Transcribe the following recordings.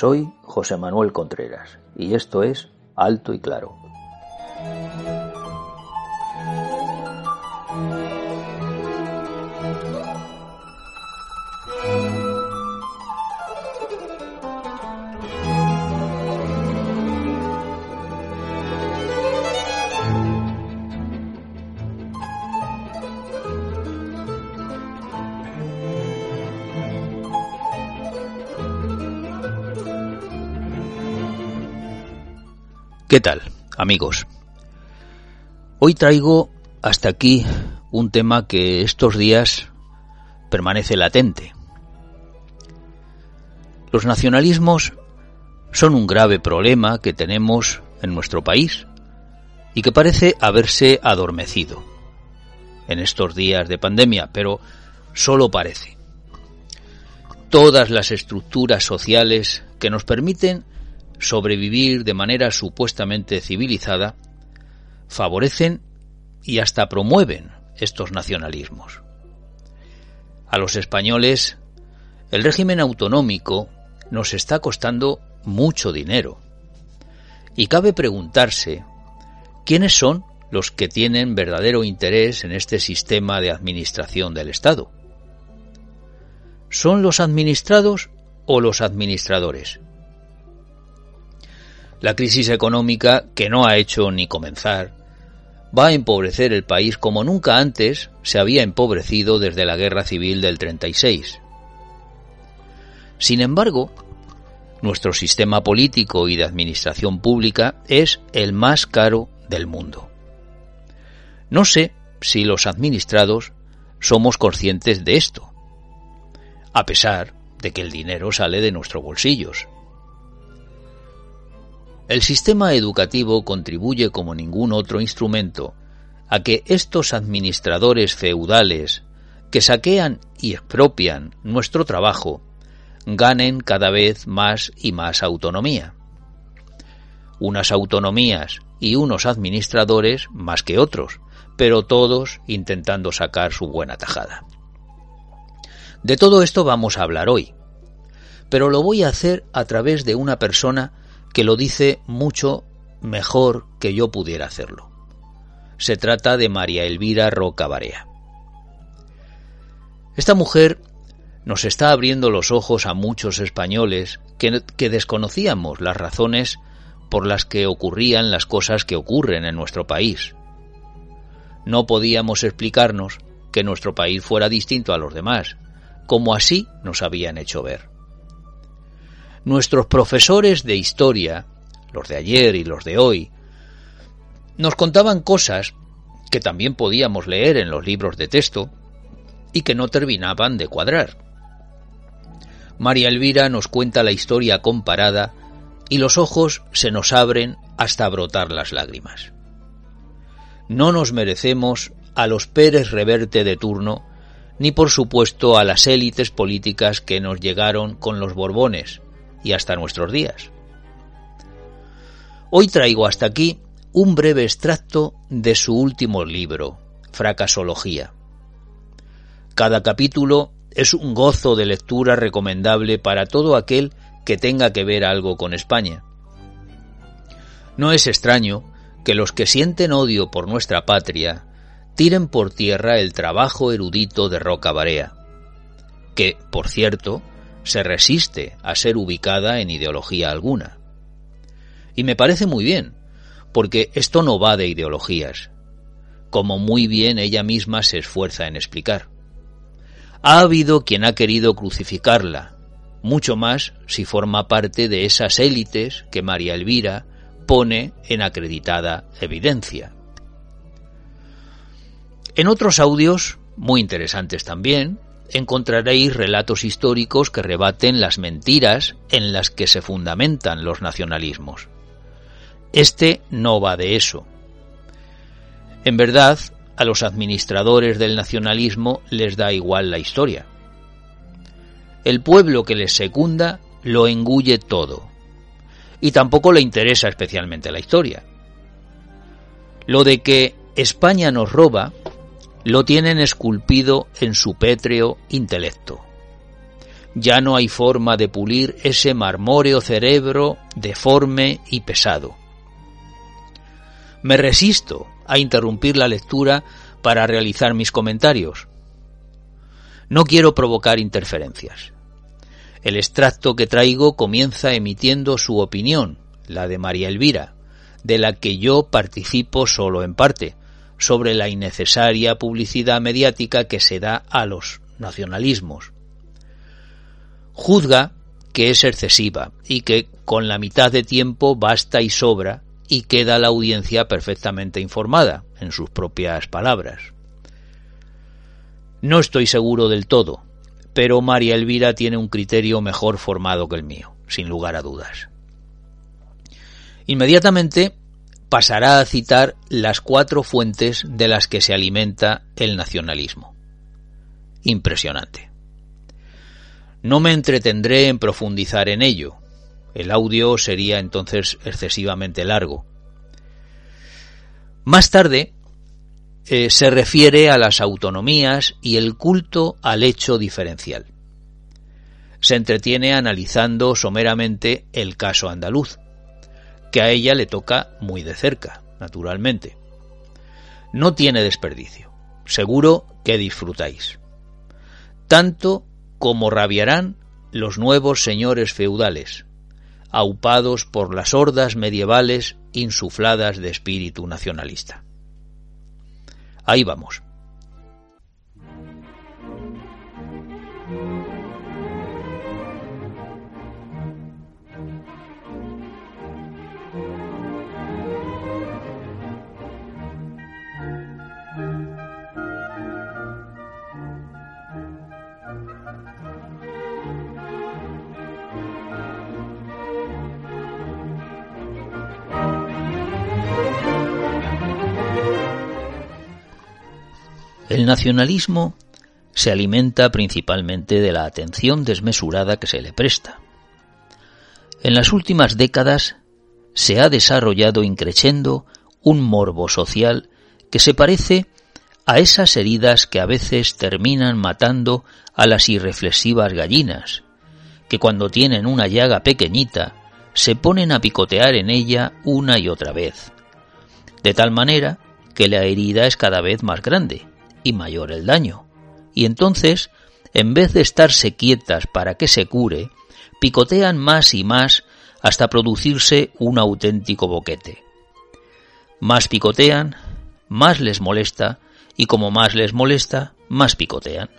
Soy José Manuel Contreras y esto es Alto y Claro. ¿Qué tal, amigos? Hoy traigo hasta aquí un tema que estos días permanece latente. Los nacionalismos son un grave problema que tenemos en nuestro país y que parece haberse adormecido en estos días de pandemia, pero solo parece. Todas las estructuras sociales que nos permiten sobrevivir de manera supuestamente civilizada, favorecen y hasta promueven estos nacionalismos. A los españoles, el régimen autonómico nos está costando mucho dinero. Y cabe preguntarse, ¿quiénes son los que tienen verdadero interés en este sistema de administración del Estado? ¿Son los administrados o los administradores? La crisis económica, que no ha hecho ni comenzar, va a empobrecer el país como nunca antes se había empobrecido desde la Guerra Civil del 36. Sin embargo, nuestro sistema político y de administración pública es el más caro del mundo. No sé si los administrados somos conscientes de esto, a pesar de que el dinero sale de nuestros bolsillos. El sistema educativo contribuye como ningún otro instrumento a que estos administradores feudales que saquean y expropian nuestro trabajo ganen cada vez más y más autonomía. Unas autonomías y unos administradores más que otros, pero todos intentando sacar su buena tajada. De todo esto vamos a hablar hoy, pero lo voy a hacer a través de una persona que lo dice mucho mejor que yo pudiera hacerlo. Se trata de María Elvira Roca Barea. Esta mujer nos está abriendo los ojos a muchos españoles que, que, desconocíamos las razones por las que ocurrían las cosas que ocurren en nuestro país. No podíamos explicarnos que nuestro país fuera distinto a los demás, como así nos habían hecho ver. Nuestros profesores de historia, los de ayer y los de hoy, nos contaban cosas que también podíamos leer en los libros de texto y que no terminaban de cuadrar. María Elvira nos cuenta la historia comparada y los ojos se nos abren hasta brotar las lágrimas. No nos merecemos a los Pérez Reverte de turno, ni por supuesto a las élites políticas que nos llegaron con los Borbones, y hasta nuestros días. Hoy traigo hasta aquí un breve extracto de su último libro, Fracasología. Cada capítulo es un gozo de lectura recomendable para todo aquel que tenga que ver algo con España. No es extraño que los que sienten odio por nuestra patria tiren por tierra el trabajo erudito de Roca Barea, que, por cierto, se resiste a ser ubicada en ideología alguna. Y me parece muy bien, porque esto no va de ideologías, como muy bien ella misma se esfuerza en explicar. Ha habido quien ha querido crucificarla, mucho más si forma parte de esas élites que María Elvira pone en acreditada evidencia. En otros audios, muy interesantes también, encontraréis relatos históricos que rebaten las mentiras en las que se fundamentan los nacionalismos. Este no va de eso. En verdad, a los administradores del nacionalismo les da igual la historia. El pueblo que les secunda lo engulle todo, y tampoco le interesa especialmente la historia. Lo de que España nos roba lo tienen esculpido en su pétreo intelecto. Ya no hay forma de pulir ese marmóreo cerebro deforme y pesado. Me resisto a interrumpir la lectura para realizar mis comentarios. No quiero provocar interferencias. El extracto que traigo comienza emitiendo su opinión, la de María Elvira, de la que yo participo solo en parte, sobre la innecesaria publicidad mediática que se da a los nacionalismos. Juzga que es excesiva y que con la mitad de tiempo basta y sobra y queda la audiencia perfectamente informada, en sus propias palabras. No estoy seguro del todo, pero María Elvira tiene un criterio mejor formado que el mío, sin lugar a dudas. Inmediatamente pasará a citar las cuatro fuentes de las que se alimenta el nacionalismo. Impresionante. No me entretendré en profundizar en ello. El audio sería entonces excesivamente largo. Más tarde eh, se refiere a las autonomías y el culto al hecho diferencial. Se entretiene analizando someramente el caso andaluz, que a ella le toca muy de cerca, naturalmente. No tiene desperdicio. Seguro que disfrutáis. Tanto como rabiarán los nuevos señores feudales, aupados por las hordas medievales insufladas de espíritu nacionalista. Ahí vamos. El nacionalismo se alimenta principalmente de la atención desmesurada que se le presta. En las últimas décadas se ha desarrollado increciendo un morbo social que se parece a esas heridas que a veces terminan matando a las irreflexivas gallinas, que cuando tienen una llaga pequeñita se ponen a picotear en ella una y otra vez, de tal manera que la herida es cada vez más grande y mayor el daño. Y entonces, en vez de estarse quietas para que se cure, picotean más y más hasta producirse un auténtico boquete. Más picotean, más les molesta, y como más les molesta, más picotean.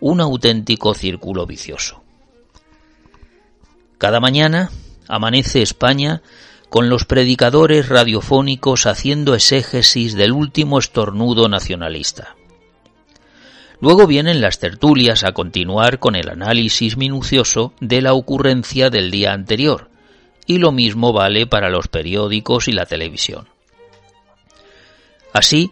Un auténtico círculo vicioso. Cada mañana amanece España con los predicadores radiofónicos haciendo exégesis del último estornudo nacionalista. Luego vienen las tertulias a continuar con el análisis minucioso de la ocurrencia del día anterior, y lo mismo vale para los periódicos y la televisión. Así,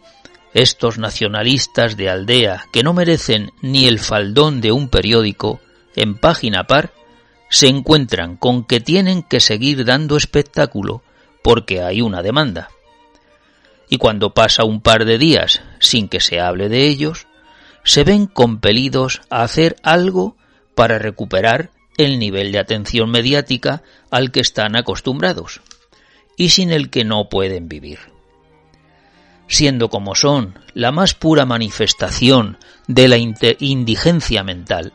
estos nacionalistas de aldea que no merecen ni el faldón de un periódico, en página par, se encuentran con que tienen que seguir dando espectáculo porque hay una demanda. Y cuando pasa un par de días sin que se hable de ellos, se ven compelidos a hacer algo para recuperar el nivel de atención mediática al que están acostumbrados y sin el que no pueden vivir. Siendo como son la más pura manifestación de la indigencia mental,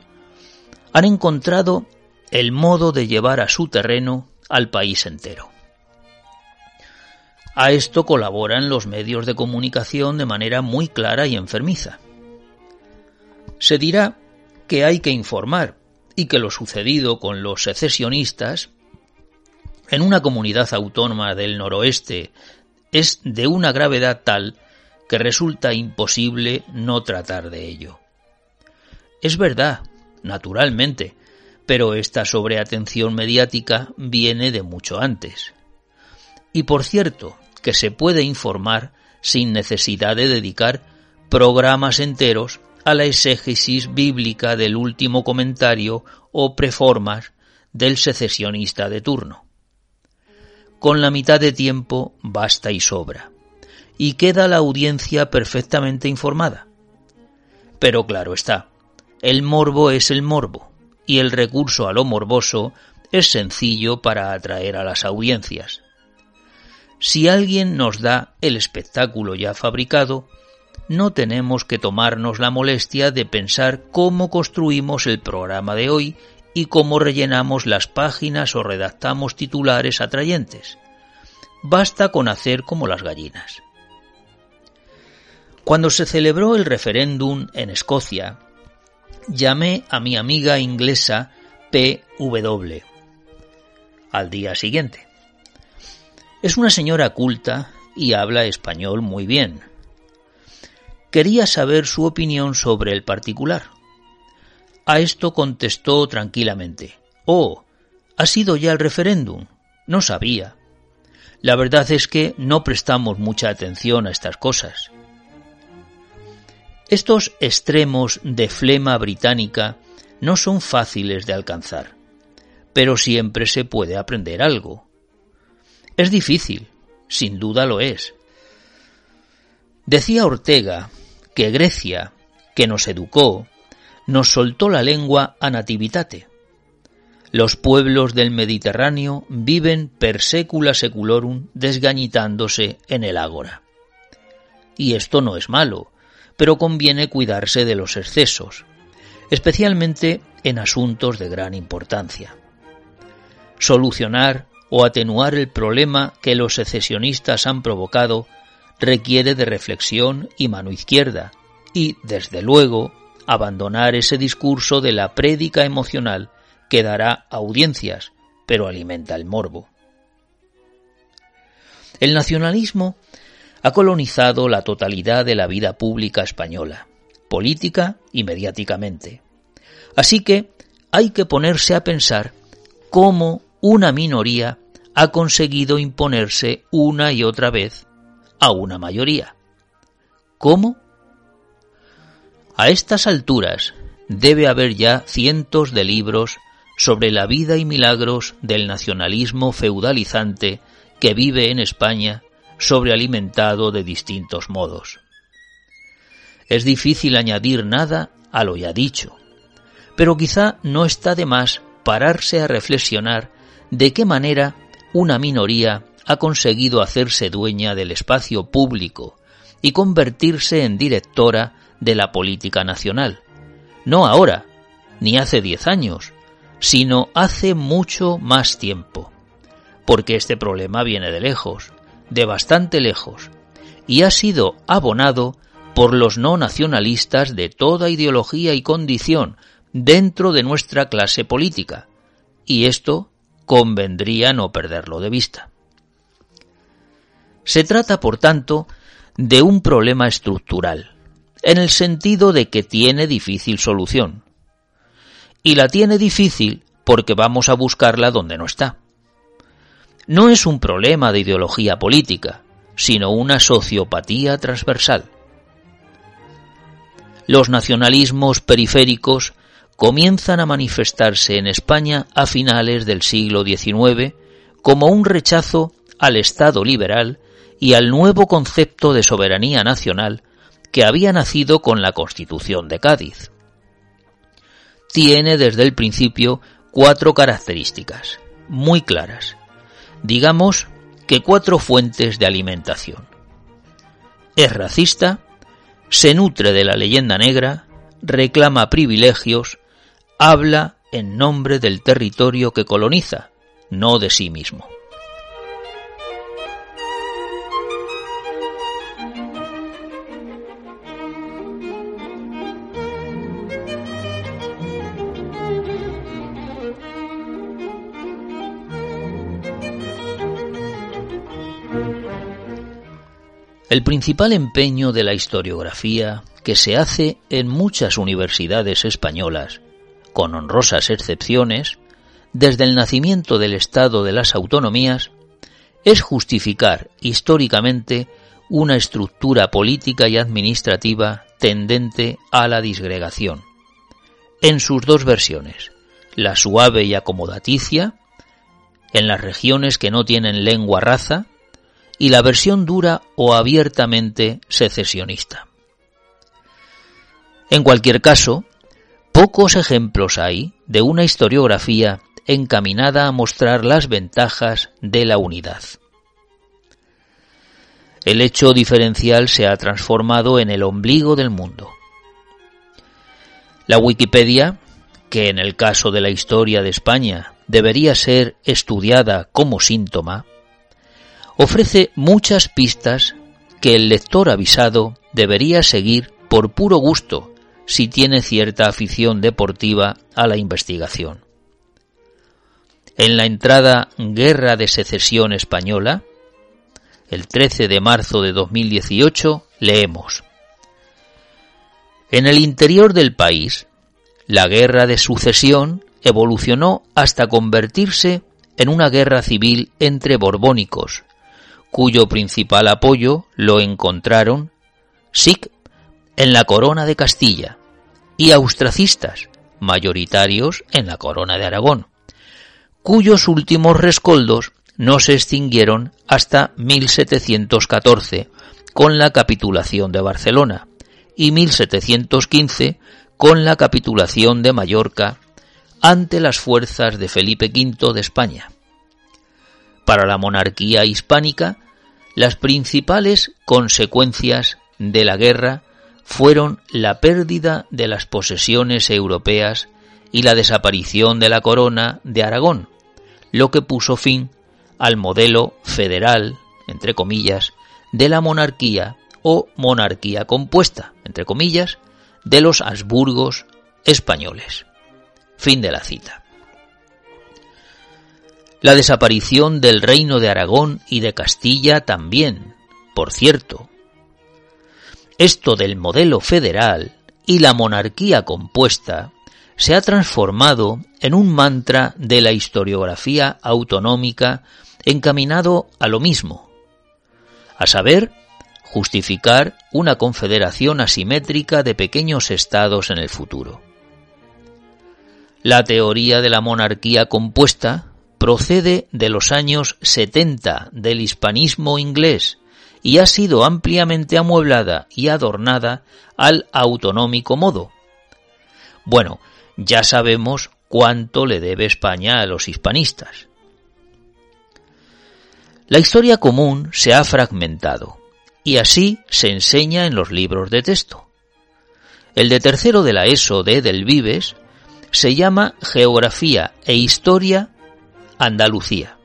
han encontrado el modo de llevar a su terreno al país entero. A esto colaboran los medios de comunicación de manera muy clara y enfermiza se dirá que hay que informar y que lo sucedido con los secesionistas en una comunidad autónoma del noroeste es de una gravedad tal que resulta imposible no tratar de ello. Es verdad, naturalmente, pero esta sobreatención mediática viene de mucho antes. Y por cierto, que se puede informar sin necesidad de dedicar programas enteros a la exégesis bíblica del último comentario o preformas del secesionista de turno. Con la mitad de tiempo basta y sobra, y queda la audiencia perfectamente informada. Pero claro está, el morbo es el morbo, y el recurso a lo morboso es sencillo para atraer a las audiencias. Si alguien nos da el espectáculo ya fabricado, no tenemos que tomarnos la molestia de pensar cómo construimos el programa de hoy y cómo rellenamos las páginas o redactamos titulares atrayentes. Basta con hacer como las gallinas. Cuando se celebró el referéndum en Escocia, llamé a mi amiga inglesa PW al día siguiente. Es una señora culta y habla español muy bien. Quería saber su opinión sobre el particular. A esto contestó tranquilamente. Oh, ¿ha sido ya el referéndum? No sabía. La verdad es que no prestamos mucha atención a estas cosas. Estos extremos de flema británica no son fáciles de alcanzar, pero siempre se puede aprender algo. Es difícil, sin duda lo es. Decía Ortega que Grecia, que nos educó, nos soltó la lengua a nativitate. Los pueblos del Mediterráneo viven per secula seculorum desgañitándose en el ágora. Y esto no es malo, pero conviene cuidarse de los excesos, especialmente en asuntos de gran importancia. Solucionar o atenuar el problema que los secesionistas han provocado requiere de reflexión y mano izquierda, y, desde luego, abandonar ese discurso de la prédica emocional que dará audiencias, pero alimenta el morbo. El nacionalismo ha colonizado la totalidad de la vida pública española, política y mediáticamente. Así que hay que ponerse a pensar cómo una minoría ha conseguido imponerse una y otra vez a una mayoría. ¿Cómo? A estas alturas debe haber ya cientos de libros sobre la vida y milagros del nacionalismo feudalizante que vive en España sobrealimentado de distintos modos. Es difícil añadir nada a lo ya dicho, pero quizá no está de más pararse a reflexionar de qué manera una minoría ha conseguido hacerse dueña del espacio público y convertirse en directora de la política nacional. No ahora, ni hace diez años, sino hace mucho más tiempo. Porque este problema viene de lejos, de bastante lejos, y ha sido abonado por los no nacionalistas de toda ideología y condición dentro de nuestra clase política, y esto convendría no perderlo de vista. Se trata, por tanto, de un problema estructural, en el sentido de que tiene difícil solución. Y la tiene difícil porque vamos a buscarla donde no está no es un problema de ideología política, sino una sociopatía transversal. Los nacionalismos periféricos comienzan a manifestarse en España a finales del siglo XIX como un rechazo al Estado liberal y al nuevo concepto de soberanía nacional que había nacido con la Constitución de Cádiz. Tiene desde el principio cuatro características muy claras digamos que cuatro fuentes de alimentación. Es racista, se nutre de la leyenda negra, reclama privilegios, habla en nombre del territorio que coloniza, no de sí mismo. El principal empeño de la historiografía que se hace en muchas universidades españolas, con honrosas excepciones, desde el nacimiento del Estado de las Autonomías, es justificar históricamente una estructura política y administrativa tendente a la disgregación, en sus dos versiones, la suave y acomodaticia, en las regiones que no tienen lengua raza, y la versión dura o abiertamente secesionista. En cualquier caso, Pocos ejemplos hay de una historiografía encaminada a mostrar las ventajas de la unidad. El hecho diferencial se ha transformado en el ombligo del mundo. La Wikipedia, que en el caso de la historia de España debería ser estudiada como síntoma, ofrece muchas pistas que el lector avisado debería seguir por puro gusto si tiene cierta afición deportiva a la investigación. En la entrada Guerra de Secesión Española, el 13 de marzo de 2018, leemos En el interior del país, la guerra de sucesión evolucionó hasta convertirse en una guerra civil entre borbónicos, cuyo principal apoyo lo encontraron SIC en la corona de Castilla y austracistas, mayoritarios en la corona de Aragón, cuyos últimos rescoldos no se extinguieron hasta 1714 con la capitulación de Barcelona y 1715 con la capitulación de Mallorca ante las fuerzas de Felipe V de España. Para la monarquía hispánica, las principales consecuencias de la guerra fueron la pérdida de las posesiones europeas y la desaparición de la corona de Aragón, lo que puso fin al modelo federal, entre comillas, de la monarquía o monarquía compuesta, entre comillas, de los Habsburgos españoles. Fin de la cita. La desaparición del reino de Aragón y de Castilla también, por cierto. Esto del modelo federal y la monarquía compuesta se ha transformado en un mantra de la historiografía autonómica encaminado a lo mismo, a saber, justificar una confederación asimétrica de pequeños estados en el futuro. La teoría de la monarquía compuesta procede de los años 70 del hispanismo inglés y ha sido ampliamente amueblada y adornada al autonómico modo. Bueno, ya sabemos cuánto le debe España a los hispanistas. La historia común se ha fragmentado y así se enseña en los libros de texto. El de tercero de la ESO de Vives se llama Geografía e Historia Andalucía.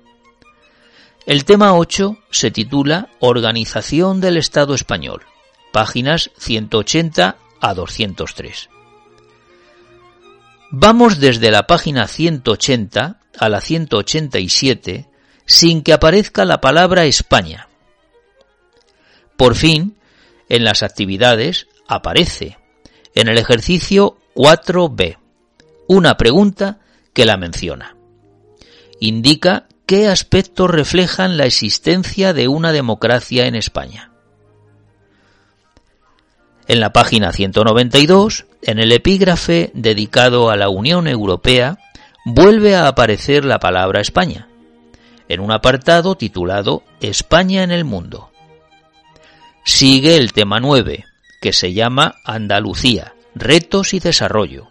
El tema 8 se titula Organización del Estado español, páginas 180 a 203. Vamos desde la página 180 a la 187 sin que aparezca la palabra España. Por fin, en las actividades aparece, en el ejercicio 4b, una pregunta que la menciona. Indica qué aspectos reflejan la existencia de una democracia en España. En la página 192, en el epígrafe dedicado a la Unión Europea, vuelve a aparecer la palabra España, en un apartado titulado España en el mundo. Sigue el tema 9, que se llama Andalucía, retos y desarrollo.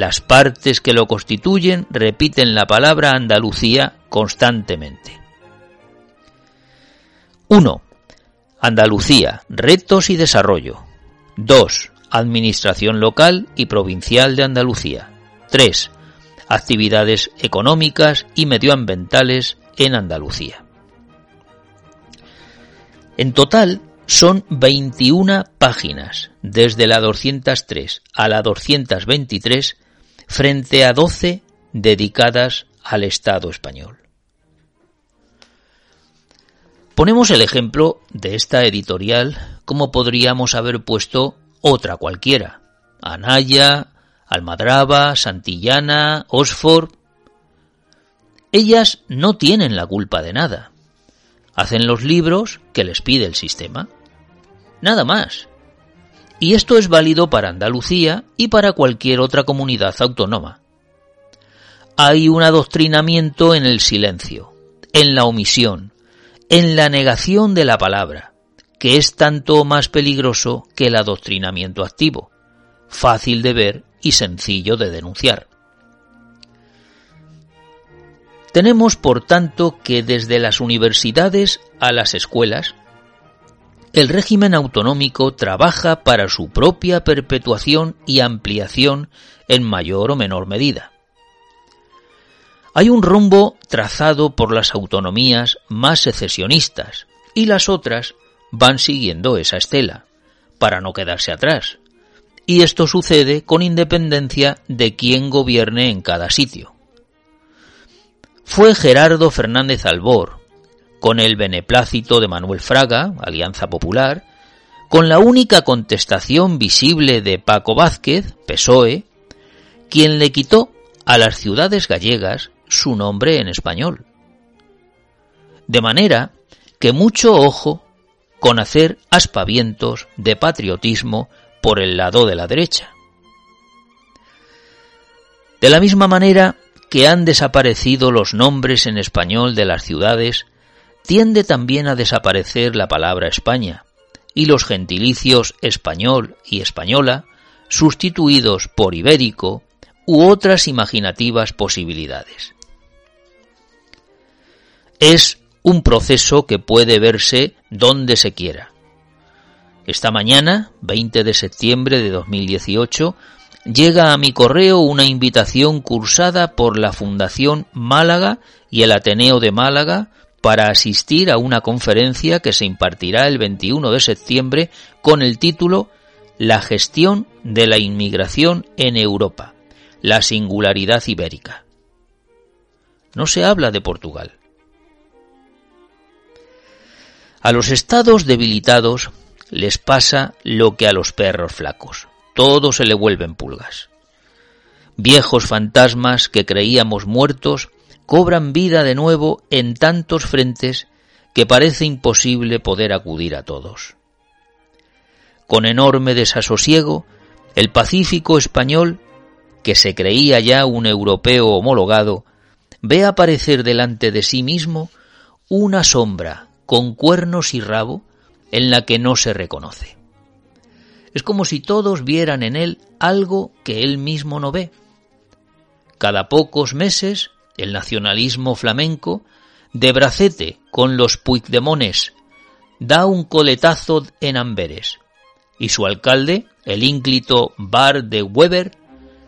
Las partes que lo constituyen repiten la palabra Andalucía constantemente. 1. Andalucía, retos y desarrollo. 2. Administración local y provincial de Andalucía. 3. Actividades económicas y medioambientales en Andalucía. En total son 21 páginas, desde la 203 a la 223, frente a 12 dedicadas al Estado español. Ponemos el ejemplo de esta editorial como podríamos haber puesto otra cualquiera. Anaya, Almadraba, Santillana, Oxford. Ellas no tienen la culpa de nada. Hacen los libros que les pide el sistema. Nada más. Y esto es válido para Andalucía y para cualquier otra comunidad autónoma. Hay un adoctrinamiento en el silencio, en la omisión, en la negación de la palabra, que es tanto más peligroso que el adoctrinamiento activo, fácil de ver y sencillo de denunciar. Tenemos, por tanto, que desde las universidades a las escuelas, el régimen autonómico trabaja para su propia perpetuación y ampliación en mayor o menor medida. Hay un rumbo trazado por las autonomías más secesionistas y las otras van siguiendo esa estela, para no quedarse atrás. Y esto sucede con independencia de quién gobierne en cada sitio fue Gerardo Fernández Albor, con el beneplácito de Manuel Fraga, Alianza Popular, con la única contestación visible de Paco Vázquez, PSOE, quien le quitó a las ciudades gallegas su nombre en español. De manera que mucho ojo con hacer aspavientos de patriotismo por el lado de la derecha. De la misma manera que han desaparecido los nombres en español de las ciudades, tiende también a desaparecer la palabra España, y los gentilicios español y española, sustituidos por ibérico u otras imaginativas posibilidades. Es un proceso que puede verse donde se quiera. Esta mañana, 20 de septiembre de 2018, llega a mi correo una invitación cursada por la Fundación Málaga y el Ateneo de Málaga para asistir a una conferencia que se impartirá el 21 de septiembre con el título La gestión de la inmigración en Europa, la singularidad ibérica. No se habla de Portugal. A los estados debilitados les pasa lo que a los perros flacos todo se le vuelven pulgas. Viejos fantasmas que creíamos muertos cobran vida de nuevo en tantos frentes que parece imposible poder acudir a todos. Con enorme desasosiego, el Pacífico español, que se creía ya un europeo homologado, ve aparecer delante de sí mismo una sombra con cuernos y rabo en la que no se reconoce. Es como si todos vieran en él algo que él mismo no ve. Cada pocos meses, el nacionalismo flamenco, de bracete con los Puigdemones, da un coletazo en Amberes, y su alcalde, el ínclito Bar de Weber,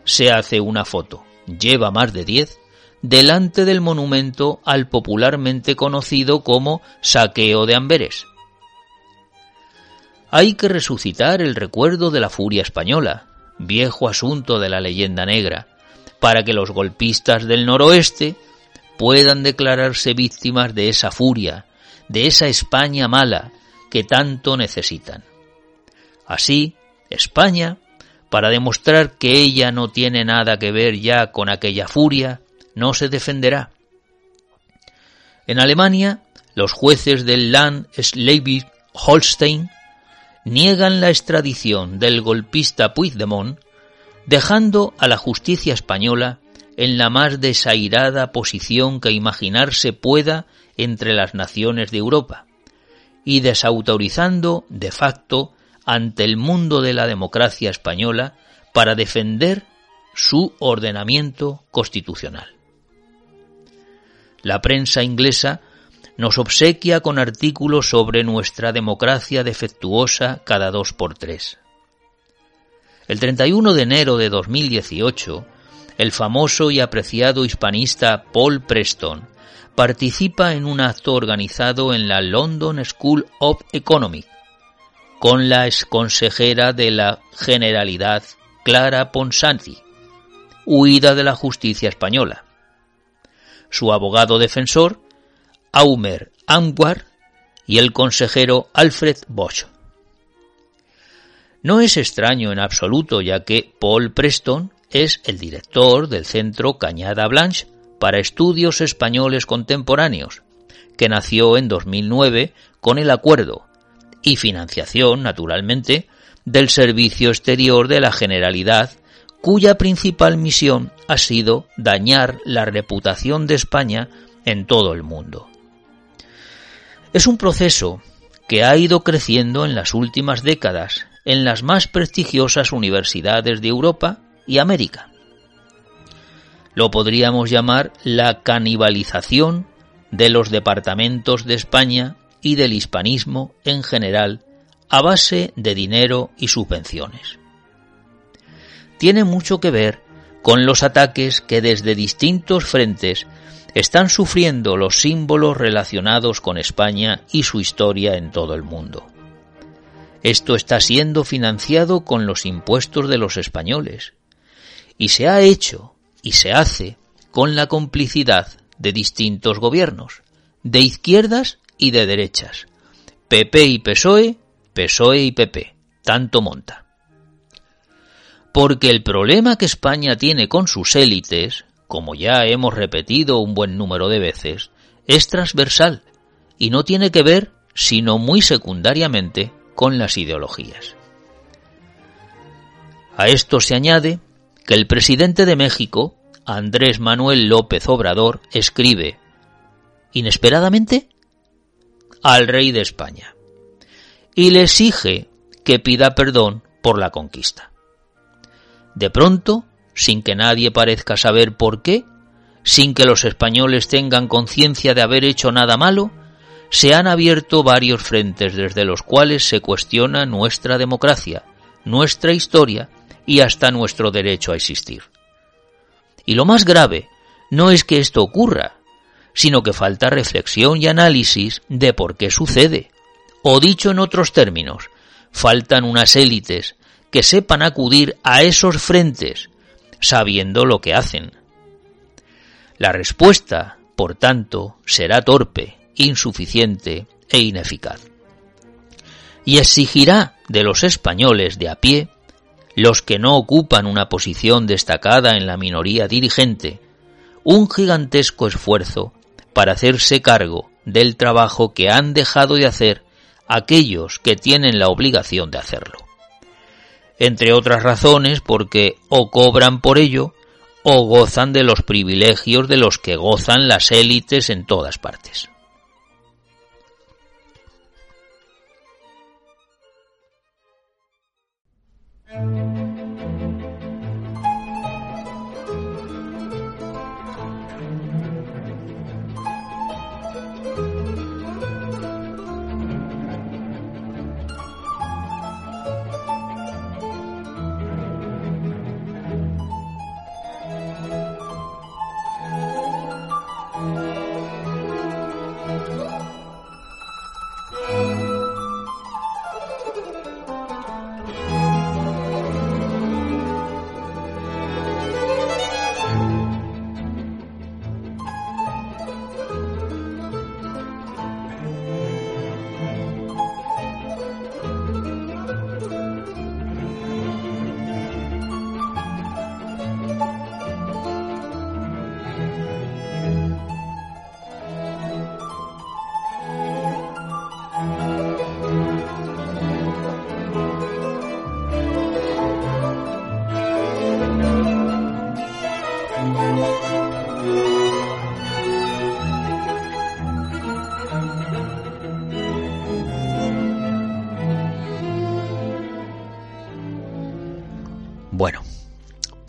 se hace una foto, lleva más de diez, delante del monumento al popularmente conocido como Saqueo de Amberes. Hay que resucitar el recuerdo de la furia española, viejo asunto de la leyenda negra, para que los golpistas del noroeste puedan declararse víctimas de esa furia, de esa España mala que tanto necesitan. Así, España, para demostrar que ella no tiene nada que ver ya con aquella furia, no se defenderá. En Alemania, los jueces del Land Schleswig-Holstein niegan la extradición del golpista Puigdemont, dejando a la justicia española en la más desairada posición que imaginarse pueda entre las naciones de Europa, y desautorizando de facto ante el mundo de la democracia española para defender su ordenamiento constitucional. La prensa inglesa nos obsequia con artículos sobre nuestra democracia defectuosa cada dos por tres. El 31 de enero de 2018, el famoso y apreciado hispanista Paul Preston participa en un acto organizado en la London School of Economics con la exconsejera de la Generalidad Clara Ponsati, huida de la justicia española. Su abogado defensor Aumer Anwar y el consejero Alfred Bosch. No es extraño en absoluto, ya que Paul Preston es el director del Centro Cañada Blanche para Estudios Españoles Contemporáneos, que nació en 2009 con el acuerdo y financiación, naturalmente, del Servicio Exterior de la Generalidad, cuya principal misión ha sido dañar la reputación de España en todo el mundo. Es un proceso que ha ido creciendo en las últimas décadas en las más prestigiosas universidades de Europa y América. Lo podríamos llamar la canibalización de los departamentos de España y del hispanismo en general a base de dinero y subvenciones. Tiene mucho que ver con los ataques que desde distintos frentes están sufriendo los símbolos relacionados con España y su historia en todo el mundo. Esto está siendo financiado con los impuestos de los españoles y se ha hecho y se hace con la complicidad de distintos gobiernos, de izquierdas y de derechas, PP y PSOE, PSOE y PP, tanto monta. Porque el problema que España tiene con sus élites, como ya hemos repetido un buen número de veces, es transversal y no tiene que ver, sino muy secundariamente, con las ideologías. A esto se añade que el presidente de México, Andrés Manuel López Obrador, escribe, inesperadamente, al rey de España y le exige que pida perdón por la conquista. De pronto, sin que nadie parezca saber por qué, sin que los españoles tengan conciencia de haber hecho nada malo, se han abierto varios frentes desde los cuales se cuestiona nuestra democracia, nuestra historia y hasta nuestro derecho a existir. Y lo más grave no es que esto ocurra, sino que falta reflexión y análisis de por qué sucede. O dicho en otros términos, faltan unas élites que sepan acudir a esos frentes sabiendo lo que hacen. La respuesta, por tanto, será torpe, insuficiente e ineficaz. Y exigirá de los españoles de a pie, los que no ocupan una posición destacada en la minoría dirigente, un gigantesco esfuerzo para hacerse cargo del trabajo que han dejado de hacer aquellos que tienen la obligación de hacerlo. Entre otras razones porque o cobran por ello o gozan de los privilegios de los que gozan las élites en todas partes.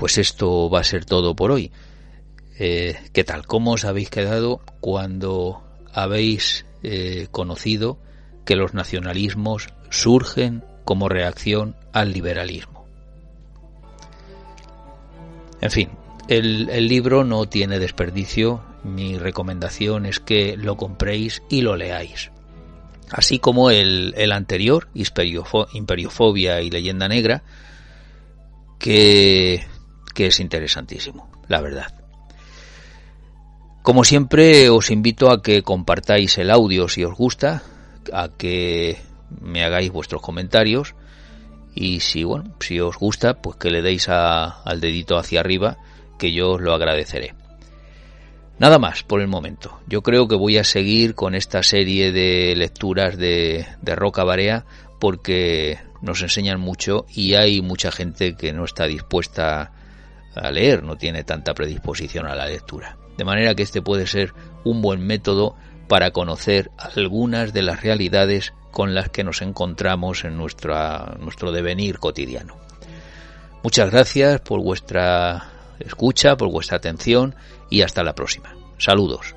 Pues esto va a ser todo por hoy. Eh, ¿Qué tal? ¿Cómo os habéis quedado cuando habéis eh, conocido que los nacionalismos surgen como reacción al liberalismo? En fin, el, libro no tiene desperdicio. Mi recomendación es que lo compréis y lo leáis. Así como el, el anterior, Imperiofobia y Leyenda Negra, que que es interesantísimo, la verdad. Como siempre, os invito a que compartáis el audio si os gusta, a que me hagáis vuestros comentarios y si bueno, si os gusta, pues que le deis al dedito hacia arriba, que yo os lo agradeceré. Nada más por el momento. Yo creo que voy a seguir con esta serie de lecturas de, de Roca Barea porque nos enseñan mucho y hay mucha gente que no está dispuesta a leer, no tiene tanta predisposición a la lectura. De manera que este puede ser un buen método para conocer algunas de las realidades con las que nos encontramos en nuestro devenir cotidiano. Muchas gracias por vuestra escucha, por vuestra atención y hasta la próxima. Saludos.